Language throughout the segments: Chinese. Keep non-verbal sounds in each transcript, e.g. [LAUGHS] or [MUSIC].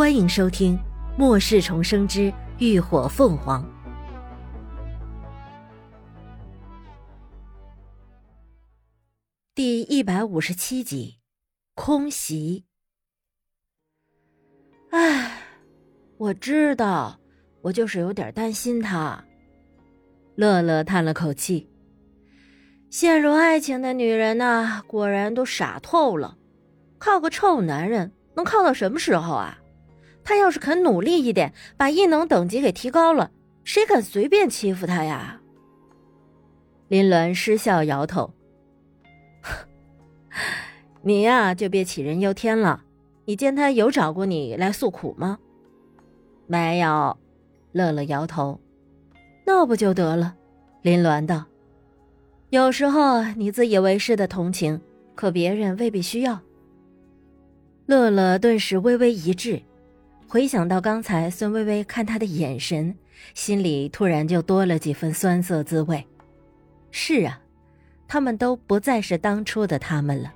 欢迎收听《末世重生之浴火凤凰》第一百五十七集《空袭》。唉，我知道，我就是有点担心他。乐乐叹了口气：“陷入爱情的女人呐，果然都傻透了。靠个臭男人，能靠到什么时候啊？”他要是肯努力一点，把异能等级给提高了，谁敢随便欺负他呀？林鸾失笑摇头：“ [LAUGHS] 你呀，就别杞人忧天了。你见他有找过你来诉苦吗？”“没有。”乐乐摇头。“那不就得了？”林鸾道。“有时候你自以为是的同情，可别人未必需要。”乐乐顿时微微一滞。回想到刚才孙薇薇看他的眼神，心里突然就多了几分酸涩滋味。是啊，他们都不再是当初的他们了。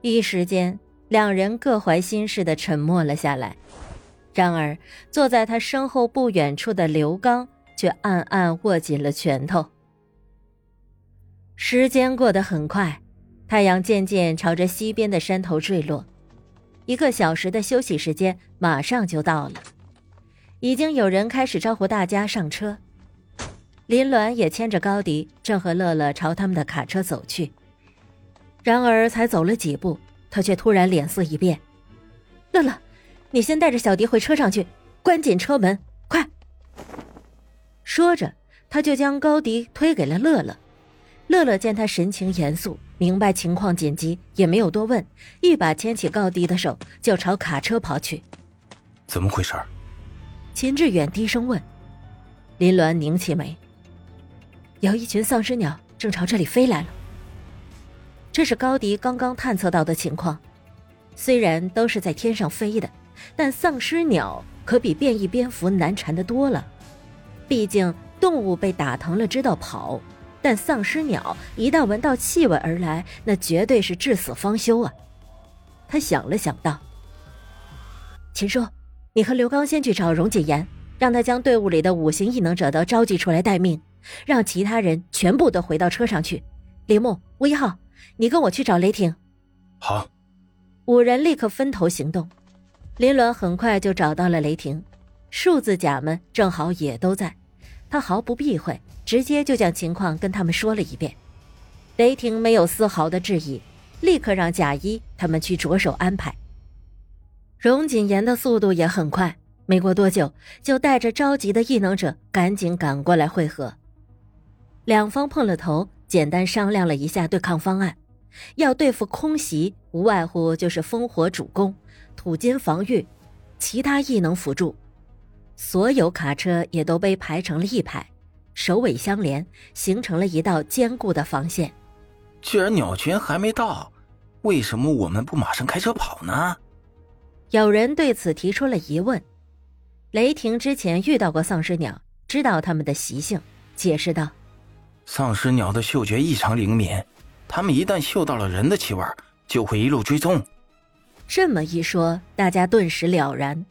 一时间，两人各怀心事的沉默了下来。然而，坐在他身后不远处的刘刚却暗暗握紧了拳头。时间过得很快，太阳渐渐朝着西边的山头坠落。一个小时的休息时间马上就到了，已经有人开始招呼大家上车。林鸾也牵着高迪，正和乐乐朝他们的卡车走去。然而才走了几步，他却突然脸色一变：“乐乐，你先带着小迪回车上去，关紧车门，快！”说着，他就将高迪推给了乐乐。乐乐见他神情严肃。明白情况紧急，也没有多问，一把牵起高迪的手，就朝卡车跑去。怎么回事？秦志远低声问。林鸾拧起眉。有一群丧尸鸟正朝这里飞来了。这是高迪刚刚探测到的情况。虽然都是在天上飞的，但丧尸鸟可比变异蝙蝠难缠的多了。毕竟动物被打疼了知道跑。但丧尸鸟一旦闻到气味而来，那绝对是至死方休啊！他想了想道：“秦叔，你和刘刚先去找荣锦言，让他将队伍里的五行异能者都召集出来待命，让其他人全部都回到车上去。林木、吴一浩，你跟我去找雷霆。”好。五人立刻分头行动。林鸾很快就找到了雷霆，数字甲们正好也都在，他毫不避讳。直接就将情况跟他们说了一遍，雷霆没有丝毫的质疑，立刻让贾一他们去着手安排。荣锦言的速度也很快，没过多久就带着着急的异能者赶紧赶过来会合。两方碰了头，简单商量了一下对抗方案，要对付空袭，无外乎就是烽火主攻，土金防御，其他异能辅助。所有卡车也都被排成了一排。首尾相连，形成了一道坚固的防线。既然鸟群还没到，为什么我们不马上开车跑呢？有人对此提出了疑问。雷霆之前遇到过丧尸鸟，知道它们的习性，解释道：“丧尸鸟的嗅觉异常灵敏，它们一旦嗅到了人的气味，就会一路追踪。”这么一说，大家顿时了然。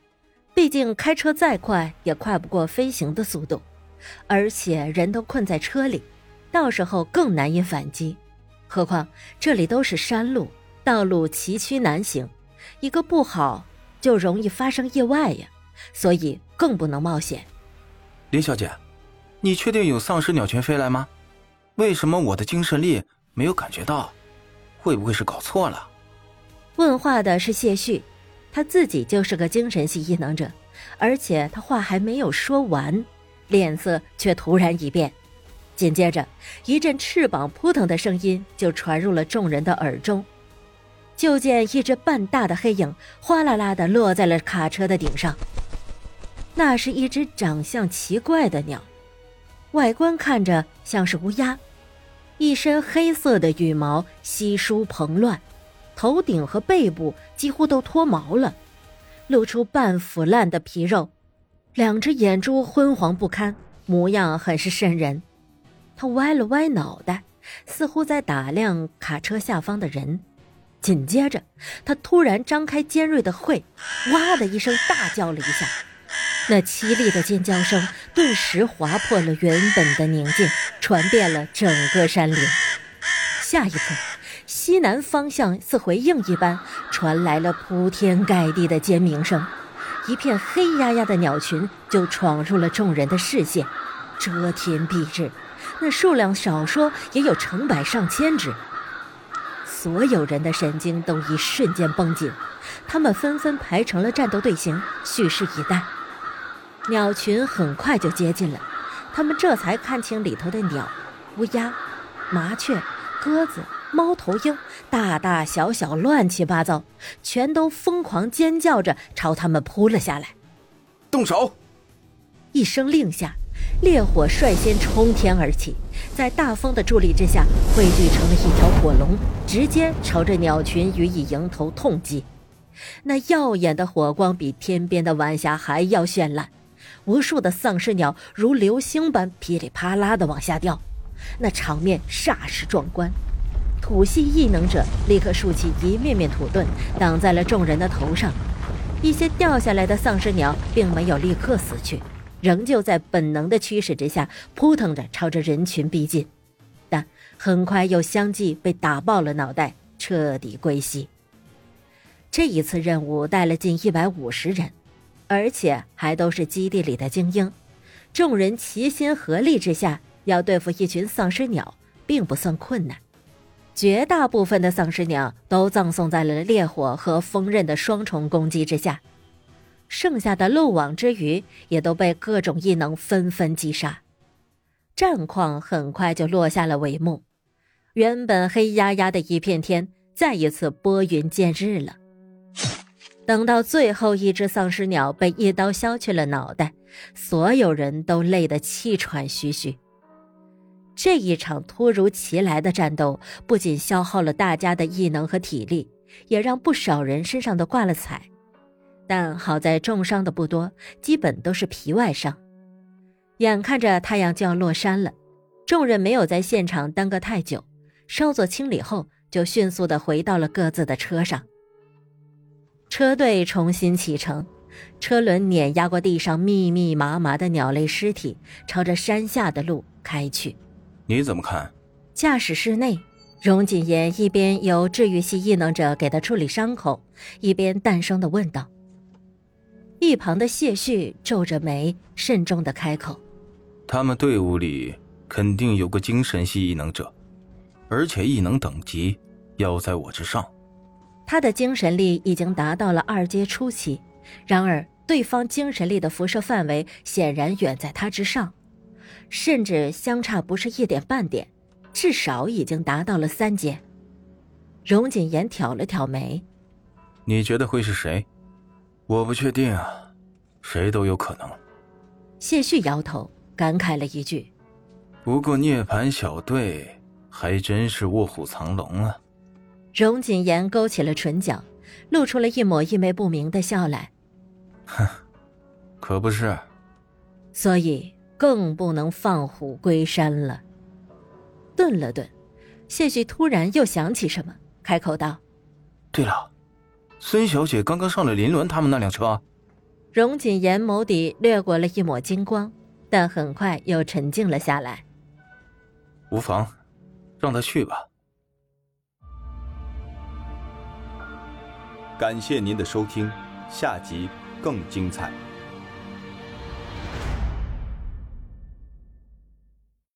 毕竟开车再快，也快不过飞行的速度。而且人都困在车里，到时候更难以反击。何况这里都是山路，道路崎岖难行，一个不好就容易发生意外呀。所以更不能冒险。林小姐，你确定有丧尸鸟群飞来吗？为什么我的精神力没有感觉到？会不会是搞错了？问话的是谢旭，他自己就是个精神系异能者，而且他话还没有说完。脸色却突然一变，紧接着一阵翅膀扑腾的声音就传入了众人的耳中。就见一只半大的黑影哗啦啦的落在了卡车的顶上。那是一只长相奇怪的鸟，外观看着像是乌鸦，一身黑色的羽毛稀疏蓬乱，头顶和背部几乎都脱毛了，露出半腐烂的皮肉。两只眼珠昏黄不堪，模样很是瘆人。他歪了歪脑袋，似乎在打量卡车下方的人。紧接着，他突然张开尖锐的喙，哇的一声大叫了一下，那凄厉的尖叫声顿时划破了原本的宁静，传遍了整个山林。下一刻，西南方向似回应一般，传来了铺天盖地的尖鸣声，一片黑压压的鸟群就闯入了众人的视线，遮天蔽日，那数量少说也有成百上千只。所有人的神经都一瞬间绷紧，他们纷纷排成了战斗队形，蓄势以待。鸟群很快就接近了，他们这才看清里头的鸟：乌鸦、麻雀、鸽子、猫头鹰，大大小小，乱七八糟，全都疯狂尖叫着朝他们扑了下来。动手！一声令下。烈火率先冲天而起，在大风的助力之下，汇聚成了一条火龙，直接朝着鸟群予以迎头痛击。那耀眼的火光比天边的晚霞还要绚烂，无数的丧尸鸟如流星般噼里啪啦的往下掉，那场面煞是壮观。土系异能者立刻竖起一面面土盾，挡在了众人的头上。一些掉下来的丧尸鸟并没有立刻死去。仍旧在本能的驱使之下扑腾着朝着人群逼近，但很快又相继被打爆了脑袋，彻底归西。这一次任务带了近一百五十人，而且还都是基地里的精英。众人齐心合力之下，要对付一群丧尸鸟，并不算困难。绝大部分的丧尸鸟都葬送在了烈火和锋刃的双重攻击之下。剩下的漏网之鱼也都被各种异能纷纷击杀，战况很快就落下了帷幕。原本黑压压的一片天，再一次拨云见日了。等到最后一只丧尸鸟被一刀削去了脑袋，所有人都累得气喘吁吁。这一场突如其来的战斗，不仅消耗了大家的异能和体力，也让不少人身上都挂了彩。但好在重伤的不多，基本都是皮外伤。眼看着太阳就要落山了，众人没有在现场耽搁太久，稍作清理后，就迅速的回到了各自的车上。车队重新启程，车轮碾压过地上密密麻麻的鸟类尸体，朝着山下的路开去。你怎么看？驾驶室内，荣锦言一边由治愈系异能者给他处理伤口，一边淡声的问道。一旁的谢旭皱着眉，慎重的开口：“他们队伍里肯定有个精神系异能者，而且异能等级要在我之上。他的精神力已经达到了二阶初期，然而对方精神力的辐射范围显然远在他之上，甚至相差不是一点半点，至少已经达到了三阶。”荣锦言挑了挑眉：“你觉得会是谁？”我不确定啊，谁都有可能。谢旭摇头，感慨了一句：“不过涅槃小队还真是卧虎藏龙啊。”荣锦言勾起了唇角，露出了一抹意味不明的笑来：“哼，可不是。所以更不能放虎归山了。”顿了顿，谢旭突然又想起什么，开口道：“对了。”孙小姐刚刚上了林伦他们那辆车。荣锦言眸底掠过了一抹金光，但很快又沉静了下来。无妨，让他去吧。感谢您的收听，下集更精彩。